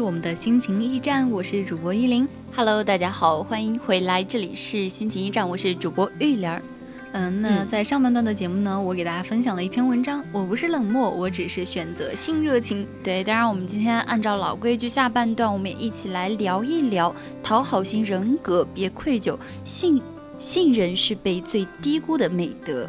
是我们的心情驿站，我是主播依林。Hello，大家好，欢迎回来，这里是心情驿站，我是主播玉莲儿。嗯，那嗯在上半段的节目呢，我给大家分享了一篇文章，我不是冷漠，我只是选择性热情。对，当然我们今天按照老规矩，下半段我们也一起来聊一聊讨好型人格，别愧疚，信信任是被最低估的美德。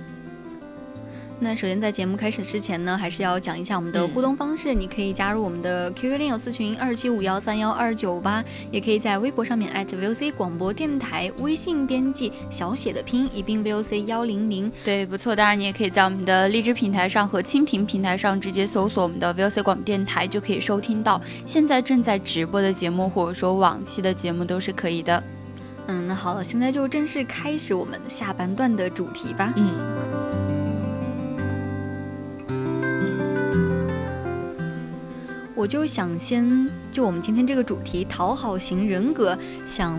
那首先在节目开始之前呢，还是要讲一下我们的嗯互动方式。你可以加入我们的 QQ 恋友四群二七五幺三幺二九八，也可以在微博上面 @VOC 广播电台，微信编辑小写的拼音一并 VOC 幺零零。对，不错。当然，你也可以在我们的荔枝平台上和蜻蜓平台上直接搜索我们的 VOC 广播电台，就可以收听到现在正在直播的节目，或者说往期的节目都是可以的。嗯，那好了，现在就正式开始我们下半段的主题吧。嗯。我就想先就我们今天这个主题讨好型人格，想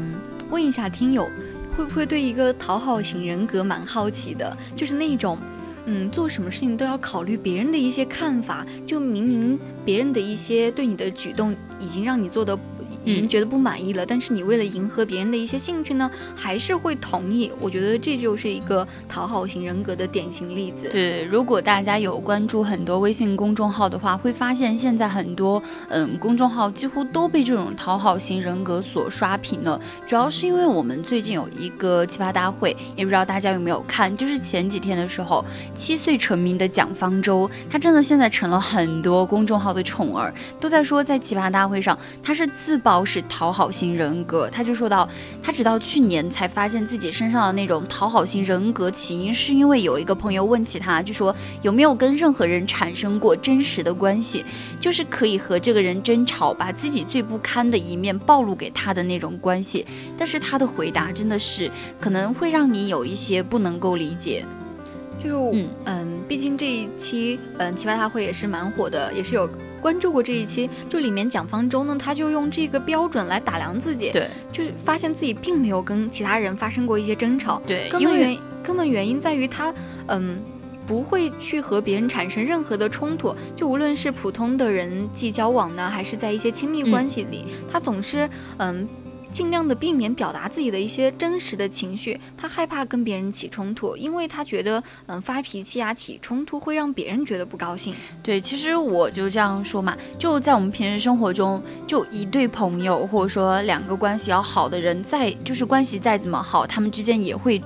问一下听友，会不会对一个讨好型人格蛮好奇的？就是那种，嗯，做什么事情都要考虑别人的一些看法，就明明别人的一些对你的举动已经让你做的。已经觉得不满意了，但是你为了迎合别人的一些兴趣呢，还是会同意。我觉得这就是一个讨好型人格的典型例子。对，如果大家有关注很多微信公众号的话，会发现现在很多嗯公众号几乎都被这种讨好型人格所刷屏了。主要是因为我们最近有一个奇葩大会，也不知道大家有没有看，就是前几天的时候，七岁成名的蒋方舟，他真的现在成了很多公众号的宠儿，都在说在奇葩大会上他是自曝是讨好型人格。他就说到，他直到去年才发现自己身上的那种讨好型人格起因，是因为有一个朋友问起他，就说有没有跟任何人产生过真实的关系，就是可以和这个人争吵，把自己最不堪的一面暴露给他的那种关系。但是他的回答真的是可能会让你有一些不能够理解。就嗯嗯毕竟这一期嗯奇葩大会也是蛮火的，也是有关注过这一期。就里面蒋方舟呢，他就用这个标准来打量自己，对就发现自己并没有跟其他人发生过一些争吵，对，根本原根本原因在于他嗯。不会去和别人产生任何的冲突，就无论是普通的人际交往呢，还是在一些亲密关系里，他总是嗯尽量的避免表达自己的一些真实的情绪，他害怕跟别人起冲突，因为他觉得嗯发脾气啊起冲突会让别人觉得不高兴。对，其实我就这样说嘛，就在我们平时生活中，就一对朋友或者说两个关系要好的人，再就是关系再怎么好，他们之间也会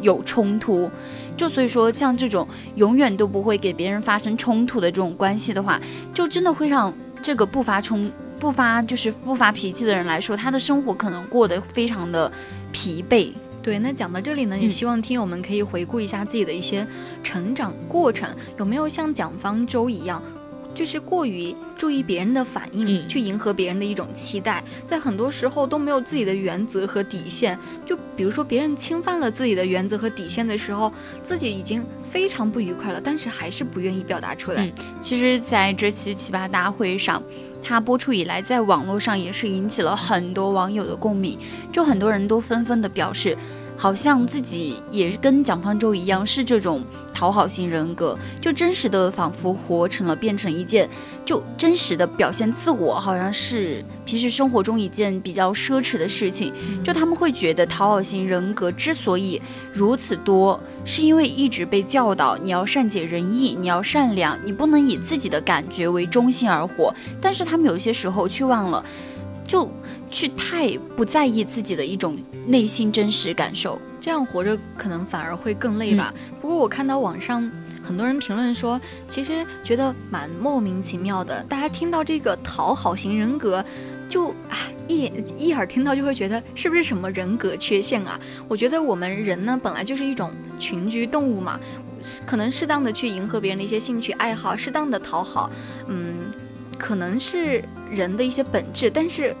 有冲突。就所以说，像这种永远都不会给别人发生冲突的这种关系的话，就真的会让这个不发冲、不发就是不发脾气的人来说，他的生活可能过得非常的疲惫。对，那讲到这里呢，也嗯希望听友们可以回顾一下自己的一些成长过程，有没有像蒋方舟一样，就是过于注意别人的反应，嗯去迎合别人的一种期待，在很多时候都没有自己的原则和底线。就比如说别人侵犯了自己的原则和底线的时候，自己已经非常不愉快了，但是还是不愿意表达出来。嗯其实，在这期奇葩大会上，它播出以来，在网络上也是引起了很多网友的共鸣，就很多人都纷纷的表示。好像自己也跟蒋方舟一样是这种讨好型人格，就真实的仿佛活成了变成一件，就真实的表现自我，好像是平时生活中一件比较奢侈的事情。就他们会觉得讨好型人格之所以如此多，是因为一直被教导你要善解人意，你要善良，你不能以自己的感觉为中心而活。但是他们有些时候却忘了，就去太不在意自己的一种内心真实感受。这样活着可能反而会更累吧。不过我看到网上很多人评论说，其实觉得蛮莫名其妙的。大家听到这个讨好型人格，就啊一一耳听到就会觉得是不是什么人格缺陷啊？我觉得我们人呢本来就是一种群居动物嘛，可能适当的去迎合别人的一些兴趣爱好，适当的讨好，嗯，可能是人的一些本质。但是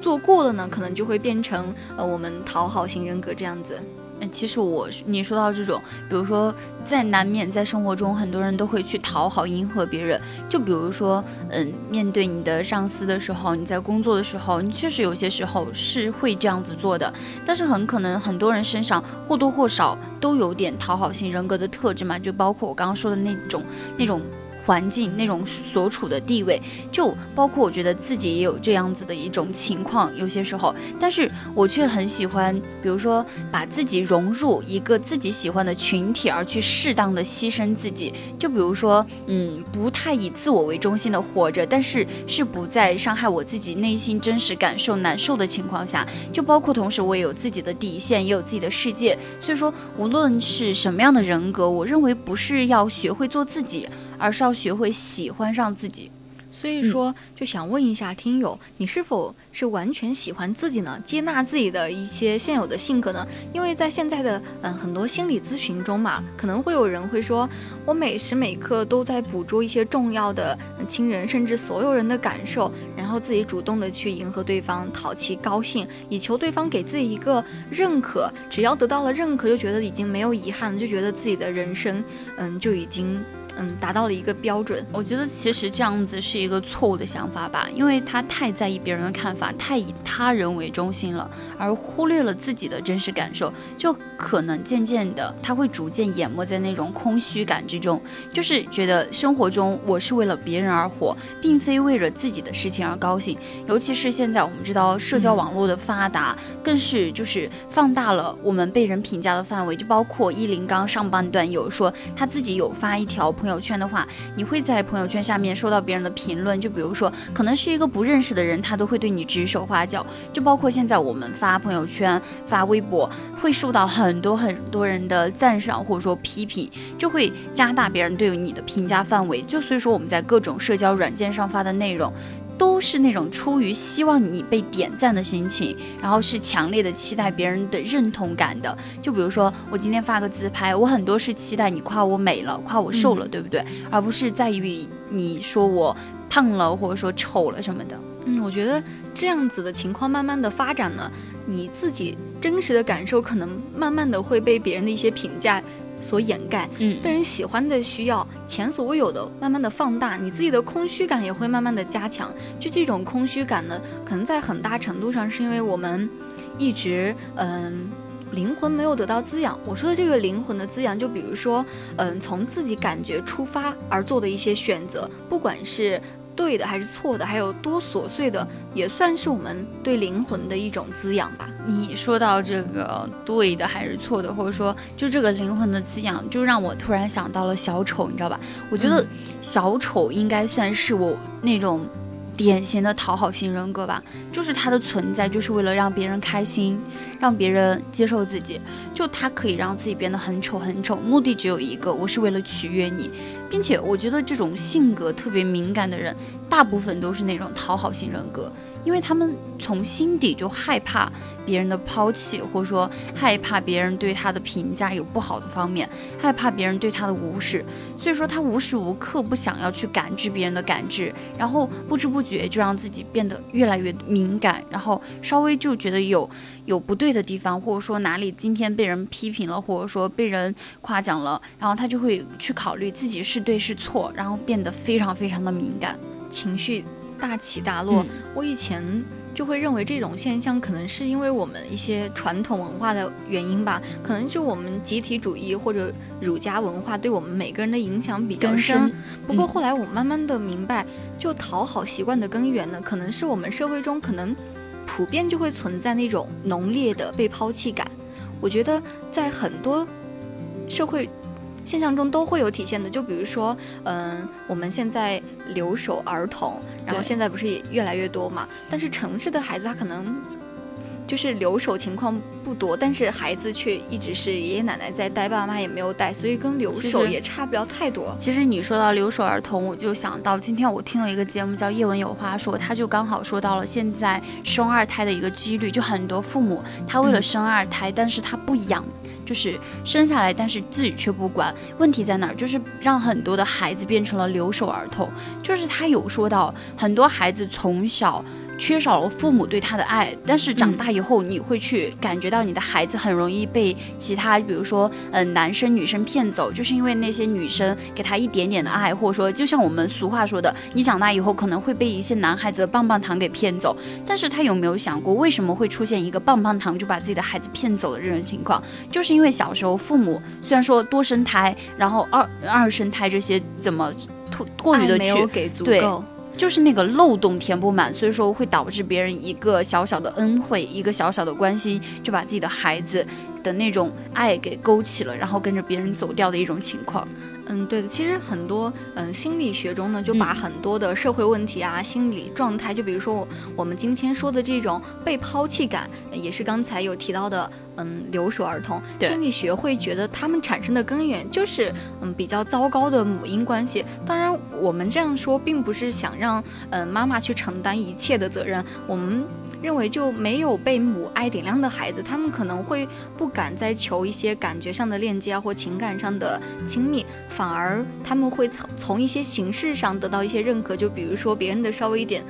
做过了呢，可能就会变成呃我们讨好型人格这样子。嗯，其实我你说到这种，比如说在难免在生活中，很多人都会去讨好迎合别人。就比如说，嗯，面对你的上司的时候，你在工作的时候，你确实有些时候是会这样子做的。但是很可能很多人身上或多或少都有点讨好型人格的特质嘛，就包括我刚刚说的那种那种。环境那种所处的地位，就包括我觉得自己也有这样子的一种情况，有些时候，但是我却很喜欢，比如说把自己融入一个自己喜欢的群体，而去适当的牺牲自己。就比如说，嗯，不太以自我为中心的活着，但是是不在伤害我自己内心真实感受难受的情况下，就包括同时我也有自己的底线，也有自己的世界。所以说，无论是什么样的人格，我认为不是要学会做自己。而是要学会喜欢上自己。所以说，就想问一下听友，你是否是完全喜欢自己呢？接纳自己的一些现有的性格呢？因为在现在的嗯很多心理咨询中嘛，可能会有人会说，我每时每刻都在捕捉一些重要的亲人甚至所有人的感受，然后自己主动的去迎合对方，讨其高兴，以求对方给自己一个认可。只要得到了认可，就觉得已经没有遗憾了，就觉得自己的人生嗯就已经。嗯，达到了一个标准。我觉得其实这样子是一个错误的想法吧，因为他太在意别人的看法，太以他人为中心了，而忽略了自己的真实感受，就可能渐渐的他会逐渐淹没在那种空虚感之中，就是觉得生活中我是为了别人而活，并非为了自己的事情而高兴。尤其是现在我们知道社交网络的发达，更是就是放大了我们被人评价的范围，就包括伊林刚上半段有说他自己有发一条朋友。朋友圈的话，你会在朋友圈下面收到别人的评论，就比如说，可能是一个不认识的人，他都会对你指手画脚。就包括现在我们发朋友圈、发微博，会受到很多很多人的赞赏或者说批评，就会加大别人对你的评价范围。就所以说，我们在各种社交软件上发的内容。都是那种出于希望你被点赞的心情，然后是强烈的期待别人的认同感的。就比如说我今天发个自拍，我很多是期待你夸我美了，夸我瘦了，对不对？而不是在于你说我胖了或者说丑了什么的。嗯，我觉得这样子的情况慢慢的发展呢，你自己真实的感受可能慢慢的会被别人的一些评价。所掩盖，嗯，被人喜欢的需要，前所未有的慢慢的放大，你自己的空虚感也会慢慢的加强。就这种空虚感呢，可能在很大程度上是因为我们一直，嗯，灵魂没有得到滋养。我说的这个灵魂的滋养，就比如说，嗯，从自己感觉出发而做的一些选择，不管是。对的还是错的，还有多琐碎的，也算是我们对灵魂的一种滋养吧。你说到这个对的还是错的，或者说就这个灵魂的滋养，就让我突然想到了小丑，你知道吧？我觉得小丑应该算是我那种。典型的讨好型人格吧，就是他的存在就是为了让别人开心，让别人接受自己。就他可以让自己变得很丑很丑，目的只有一个，我是为了取悦你。并且我觉得这种性格特别敏感的人，大部分都是那种讨好型人格。因为他们从心底就害怕别人的抛弃，或者说害怕别人对他的评价有不好的方面，害怕别人对他的无视，所以说他无时无刻不想要去感知别人的感知，然后不知不觉就让自己变得越来越敏感，然后稍微就觉得有有不对的地方，或者说哪里今天被人批评了，或者说被人夸奖了，然后他就会去考虑自己是对是错，然后变得非常非常的敏感，情绪。大起大落，我以前就会认为这种现象可能是因为我们一些传统文化的原因吧，可能是我们集体主义或者儒家文化对我们每个人的影响比较深深。不过嗯后来我慢慢的明白，就讨好习惯的根源呢，可能是我们社会中可能普遍就会存在那种浓烈的被抛弃感。我觉得在很多社会现象中都会有体现的，就比如说，嗯、我们现在留守儿童，然后现在不是也越来越多嘛？但是城市的孩子他可能就是留守情况不多，但是孩子却一直是爷爷奶奶在带，爸妈也没有带，所以跟留守也差不了太多。其实你说到留守儿童，我就想到今天我听了一个节目叫《叶文有话说》，他就刚好说到了现在生二胎的一个几率，就很多父母他为了嗯生二胎，但是他不养，就是生下来，但是自己却不管。问题在哪儿？就是让很多的孩子变成了留守儿童。就是他有说到，很多孩子从小。缺少了父母对他的爱，但是长大以后，你会去感觉到你的孩子很容易被其他，比如说，嗯、男生女生骗走，就是因为那些女生给他一点点的爱，或者说，就像我们俗话说的，你长大以后可能会被一些男孩子的棒棒糖给骗走。但是他有没有想过，为什么会出现一个棒棒糖就把自己的孩子骗走的这种情况？就是因为小时候父母虽然说多生胎，然后二二生胎这些怎么过过于的去没有给足对够。就是那个漏洞填不满，所以说会导致别人一个小小的恩惠，一个小小的关心，就把自己的孩子的那种爱给勾起了，然后跟着别人走掉的一种情况。嗯，对的。其实很多嗯心理学中呢，就把嗯很多的社会问题啊、心理状态，就比如说我我们今天说的这种被抛弃感，呃也是刚才有提到的，嗯，留守儿童。心理学会觉得他们产生的根源就是嗯比较糟糕的母婴关系。当然，我们这样说并不是想让嗯妈妈去承担一切的责任，我们。认为就没有被母爱点亮的孩子，他们可能会不敢再求一些感觉上的链接啊，或情感上的亲密，反而他们会从从一些形式上得到一些认可，就比如说别人的稍微一点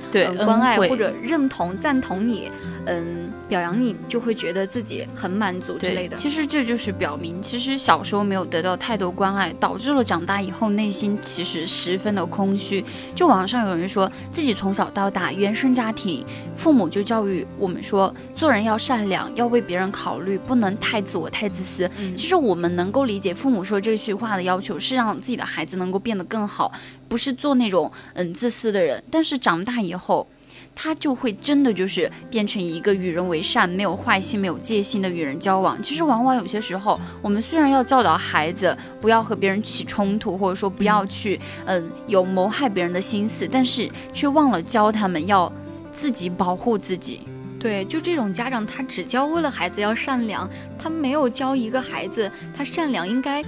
关爱或者认同、赞同你，嗯，表扬你，就会觉得自己很满足之类的。其实这就是表明，其实小时候没有得到太多关爱，导致了长大以后内心其实十分的空虚。就网上有人说自己从小到大原生家庭，父母就教育我们说，做人要善良，要为别人考虑，不能太自我、太自私。嗯其实我们能够理解父母说这句话的要求，是让自己的孩子能够变得更好，不是做那种嗯自私的人。但是长大以后，他就会真的就是变成一个与人为善、没有坏心、没有戒心的与人交往。其实往往有些时候，我们虽然要教导孩子不要和别人起冲突，或者说不要去嗯有谋害别人的心思，但是却忘了教他们要自己保护自己。对，就这种家长，他只教为了孩子要善良，他没有教一个孩子他善良应该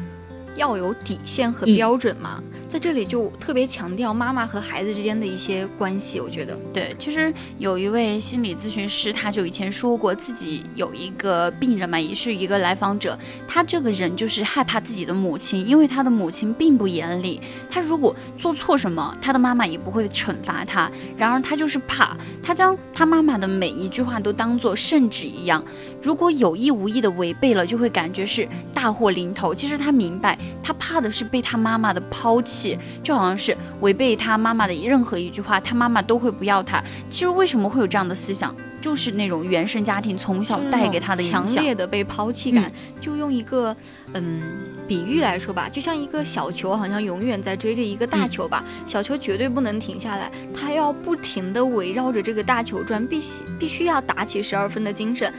要有底线和嗯标准嘛。在这里就特别强调妈妈和孩子之间的一些关系，我觉得。对，其实有一位心理咨询师，他就以前说过，自己有一个病人嘛，也是一个来访者，他这个人就是害怕自己的母亲，因为他的母亲并不严厉，他如果做错什么，他的妈妈也不会惩罚他，然而他就是怕，他将他妈妈的每一句话都当做圣旨一样，如果有意无意的违背了，就会感觉是大祸临头。其实他明白，他怕的是被他妈妈的抛弃，就好像是违背他妈妈的任何一句话，他妈妈都会不要他。其实为什么会有这样的思想，就是那种原生家庭从小带给他的影强。烈的被抛弃感，就用一个嗯比喻来说吧，就像一个小球，好像永远在追着一个大嗯球吧，小球绝对不能停下来，它要不停的围绕着这个大球转，必须必须要打起十二分的精神。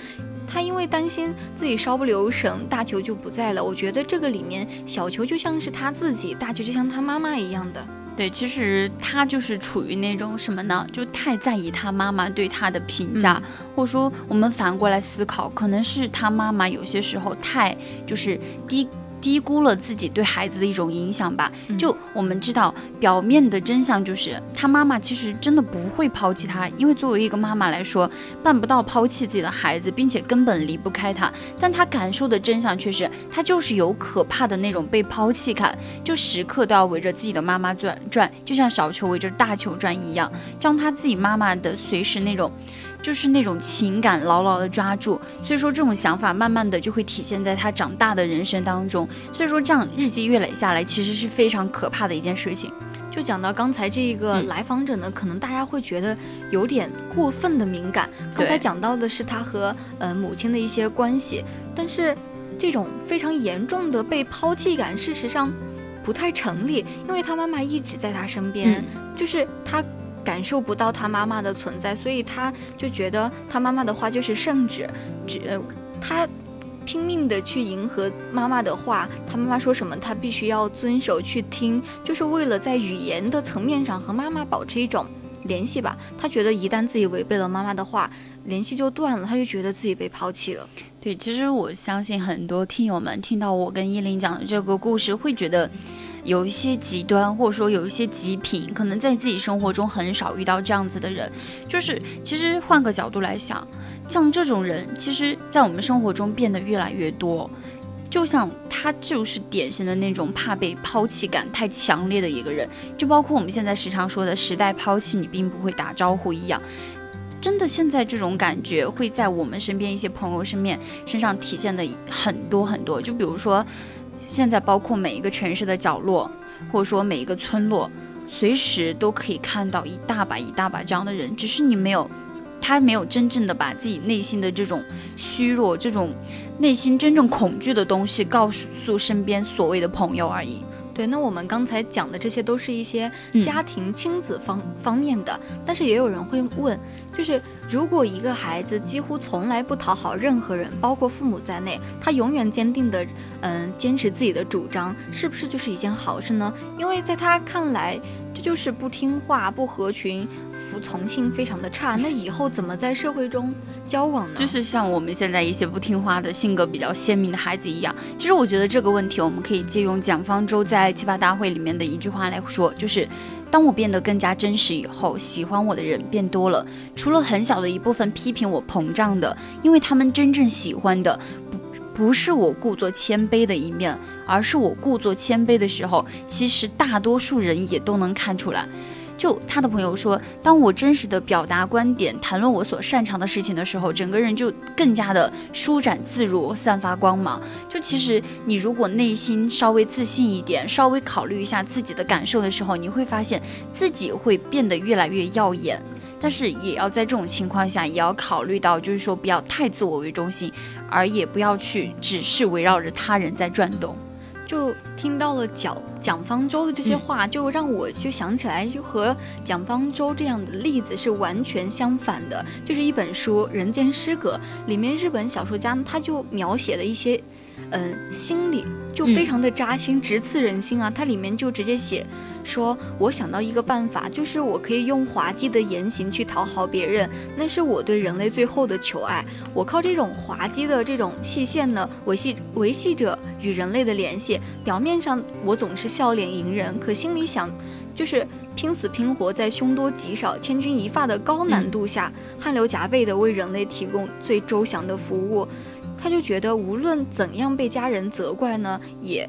他因为担心自己稍不留神，大球就不在了。我觉得这个里面，小球就像是他自己，大球就像他妈妈一样的。对，其实他就是处于那种什么呢？就太在意他妈妈对他的评价，或者说我们反过来思考，可能是他妈妈有些时候太就是低。低估了自己对孩子的一种影响吧。嗯就我们知道，表面的真相就是他妈妈其实真的不会抛弃他，因为作为一个妈妈来说，办不到抛弃自己的孩子，并且根本离不开他。但他感受的真相却是，他就是有可怕的那种被抛弃感，就时刻都要围着自己的妈妈转转，就像小球围着大球转一样，将他自己妈妈的随时那种。就是那种情感牢牢的抓住，所以说这种想法慢慢的就会体现在他长大的人生当中。所以说这样日积月累下来，其实是非常可怕的一件事情。就讲到刚才这个嗯来访者呢，可能大家会觉得有点过分的敏感。刚才讲到的是他和呃母亲的一些关系，但是这种非常严重的被抛弃感，事实上不太成立，因为他妈妈一直在他身边，嗯就是他。感受不到他妈妈的存在，所以他就觉得他妈妈的话就是圣旨，只他拼命的去迎合妈妈的话，他妈妈说什么，他必须要遵守去听，就是为了在语言的层面上和妈妈保持一种联系吧。他觉得一旦自己违背了妈妈的话，联系就断了，他就觉得自己被抛弃了。对，其实我相信很多听友们听到我跟依林讲的这个故事，会觉得有一些极端，或者说有一些极品，可能在自己生活中很少遇到这样子的人。就是其实换个角度来想，像这种人，其实在我们生活中变得越来越多。就像他就是典型的那种怕被抛弃感太强烈的一个人，就包括我们现在时常说的“时代抛弃你，并不会打招呼”一样。真的，现在这种感觉会在我们身边一些朋友身边身上体现的很多很多。就比如说，现在包括每一个城市的角落，或者说每一个村落，随时都可以看到一大把一大把这样的人，只是你没有，他没有真正的把自己内心的这种虚弱、这种内心真正恐惧的东西告诉身边所谓的朋友而已。对，那我们刚才讲的这些都是一些嗯。家庭亲子方、方面的，但是也有人会问，就是如果一个孩子几乎从来不讨好任何人，包括父母在内，他永远坚定的嗯坚持自己的主张，是不是就是一件好事呢？因为在他看来，这就是不听话、不合群、服从性非常的差，那以后怎么在社会中交往呢？就是像我们现在一些不听话的性格比较鲜明的孩子一样。其实我觉得这个问题，我们可以借用蒋方舟在奇葩大会里面的一句话来说，就是当我变得更加真实以后，喜欢我的人变多了，除了很小的一部分批评我膨胀的，因为他们真正喜欢的不。不是我故作谦卑的一面，而是我故作谦卑的时候，其实大多数人也都能看出来。就他的朋友说，当我真实的表达观点、谈论我所擅长的事情的时候，整个人就更加的舒展自如，散发光芒。就其实你如果内心稍微自信一点，稍微考虑一下自己的感受的时候，你会发现自己会变得越来越耀眼。但是也要在这种情况下，也要考虑到，就是说不要太自我为中心，而也不要去只是围绕着他人在转动。就听到了蒋蒋方舟的这些话，就让我就想起来，就和蒋方舟这样的例子是完全相反的。就是一本书《人间失格》里面，日本小说家他就描写了一些，嗯、心理就非常的扎心，直刺人心啊。它里面就直接写说，我想到一个办法，就是我可以用滑稽的言行去讨好别人，那是我对人类最后的求爱。我靠这种滑稽的这种细线呢，维系维系着与人类的联系。表面上我总是笑脸迎人，可心里想，就是拼死拼活在凶多吉少、千钧一发的高难度下，汗流浃背地为人类提供最周详的服务。他就觉得无论怎样被家人责怪呢，也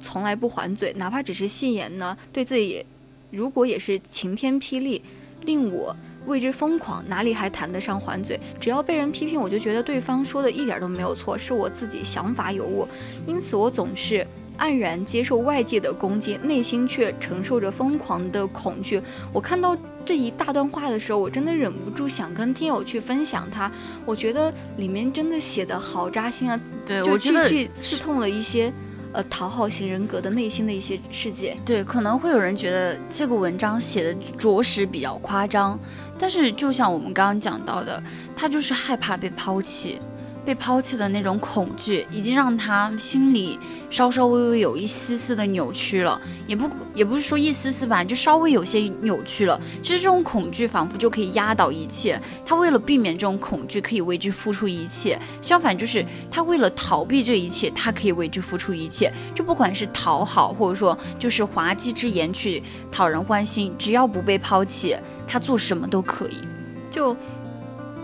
从来不还嘴，哪怕只是戏言呢，对自己如果也是晴天霹雳，令我。为之疯狂，哪里还谈得上还嘴？只要被人批评，我就觉得对方说的一点都没有错，是我自己想法有误，因此我总是黯然接受外界的攻击，内心却承受着疯狂的恐惧。我看到这一大段话的时候，我真的忍不住想跟听友去分享它。我觉得里面真的写的好扎心啊，对，就句句刺痛了一些呃讨好型人格的内心的一些世界。对，可能会有人觉得这个文章写的着实比较夸张，但是就像我们刚刚讲到的，他就是害怕被抛弃，被抛弃的那种恐惧，已经让他心里稍稍微微有一丝丝的扭曲了，也不也不是说一丝丝吧，就稍微有些扭曲了。其实这种恐惧仿佛就可以压倒一切，他为了避免这种恐惧，可以为之付出一切；相反，就是他为了逃避这一切，他可以为之付出一切。就不管是讨好，或者说就是滑稽之言去讨人欢心，只要不被抛弃，他做什么都可以。就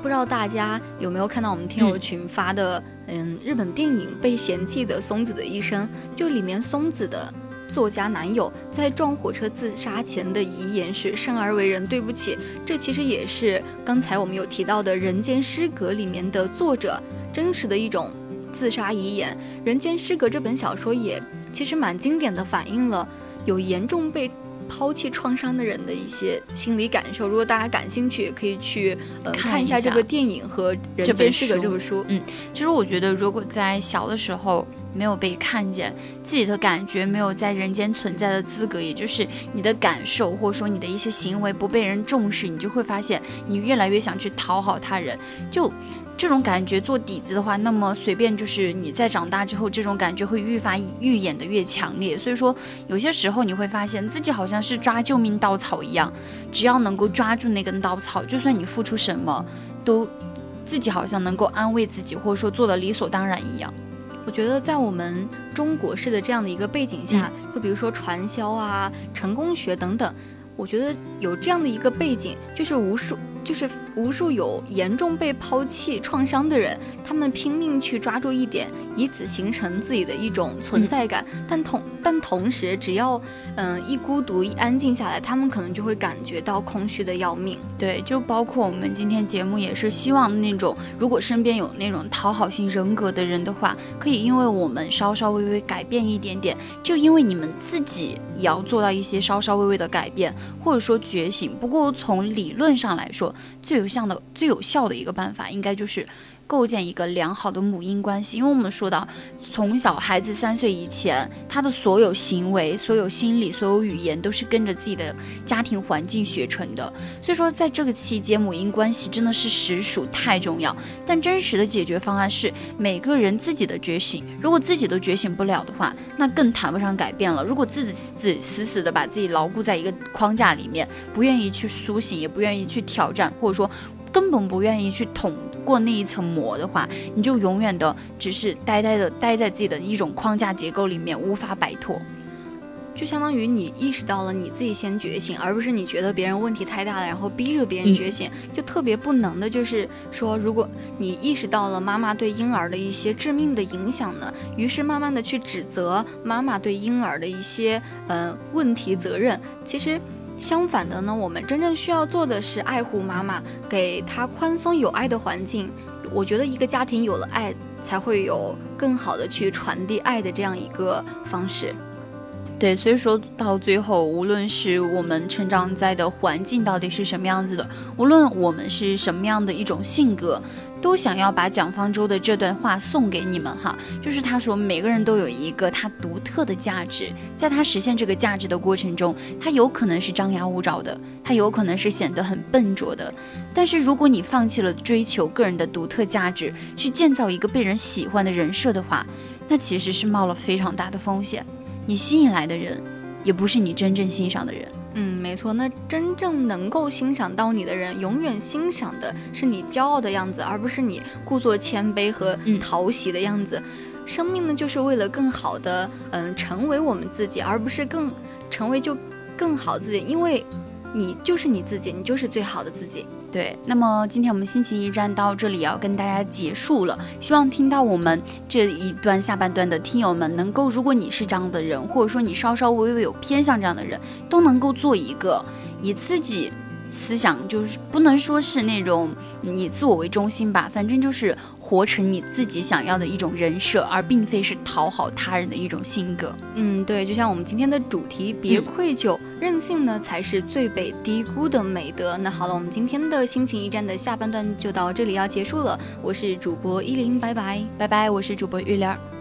不知道大家有没有看到我们听友群发的，嗯，日本电影《被嫌弃的松子的一生》，就里面松子的作家男友在撞火车自杀前的遗言是“生而为人，对不起”。这其实也是刚才我们有提到的《人间失格》里面的作者真实的一种自杀遗言。《人间失格》这本小说也其实蛮经典的，反映了有严重被抛弃创伤的人的一些心理感受。如果大家感兴趣，也可以去呃看看一下这个电影和《人间失格》书这本书。嗯其实我觉得，如果在小的时候没有被看见，自己的感觉没有在人间存在的资格，也就是你的感受或者说你的一些行为不被人重视，你就会发现你越来越想去讨好他人，就。这种感觉做底子的话，那么随便就是你在长大之后，这种感觉会愈发愈演的越强烈。所以说，有些时候你会发现自己好像是抓救命稻草一样，只要能够抓住那根稻草，就算你付出什么，都自己好像能够安慰自己，或者说做的理所当然一样。我觉得在我们中国式的这样的一个背景下，就比如说传销啊、成功学等等，我觉得有这样的一个背景，就是无数就是无数有严重被抛弃创伤的人，他们拼命去抓住一点，以此形成自己的一种存在感。但同但同时，只要嗯、一孤独一安静下来，他们可能就会感觉到空虚的要命。对，就包括我们今天节目也是希望那种，如果身边有那种讨好型人格的人的话，可以因为我们稍稍微微改变一点点，就因为你们自己也要做到一些稍稍微微的改变，或者说觉醒。不过从理论上来说，最有像的、最有效的一个办法，应该就是。构建一个良好的母婴关系，因为我们说到，从小孩子三岁以前，他的所有行为、所有心理、所有语言都是跟着自己的家庭环境学成的。所以说，在这个期间，母婴关系真的是实属太重要。但真实的解决方案是每个人自己的觉醒。如果自己都觉醒不了的话，那更谈不上改变了。如果自己自死死的把自己牢固在一个框架里面，不愿意去苏醒，也不愿意去挑战，或者说根本不愿意去捅过那一层膜的话，你就永远的只是呆呆的待在自己的一种框架结构里面，无法摆脱。就相当于你意识到了你自己先觉醒，而不是你觉得别人问题太大了，然后逼着别人觉醒，就特别不能的。就是说，如果你意识到了妈妈对婴儿的一些致命的影响呢，于是慢慢的去指责妈妈对婴儿的一些呃问题责任。其实相反的呢，我们真正需要做的是爱护妈妈，给她宽松有爱的环境。我觉得一个家庭有了爱，才会有更好的去传递爱的这样一个方式。对，所以说到最后，无论是我们成长在的环境到底是什么样子的，无论我们是什么样的一种性格，都想要把蒋方舟的这段话送给你们哈。就是他说，每个人都有一个他独特的价值，在他实现这个价值的过程中，他有可能是张牙舞爪的，他有可能是显得很笨拙的。但是如果你放弃了追求个人的独特价值，去建造一个被人喜欢的人设的话，那其实是冒了非常大的风险。你吸引来的人，也不是你真正欣赏的人。嗯，没错。那真正能够欣赏到你的人，永远欣赏的是你骄傲的样子，而不是你故作谦卑和嗯讨喜的样子。生命呢，就是为了更好的嗯成为我们自己，而不是更成为就更好自己。因为你就是你自己，你就是最好的自己。对，那么今天我们心情驿站到这里要跟大家结束了。希望听到我们这一段下半段的听友们，能够，如果你是这样的人，或者说你稍稍微微有偏向这样的人，都能够做一个以自己思想，就是不能说是那种以自我为中心吧，反正就是活成你自己想要的一种人设，而并非是讨好他人的一种性格。嗯，对，就像我们今天的主题，别嗯愧疚，任性呢才是最被低估的美德。那好了，我们今天的心情驿站的下半段就到这里要结束了。我是主播依林，拜拜。拜拜，我是主播玉莲儿。